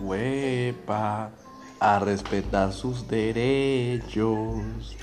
huepa, a respetar sus derechos.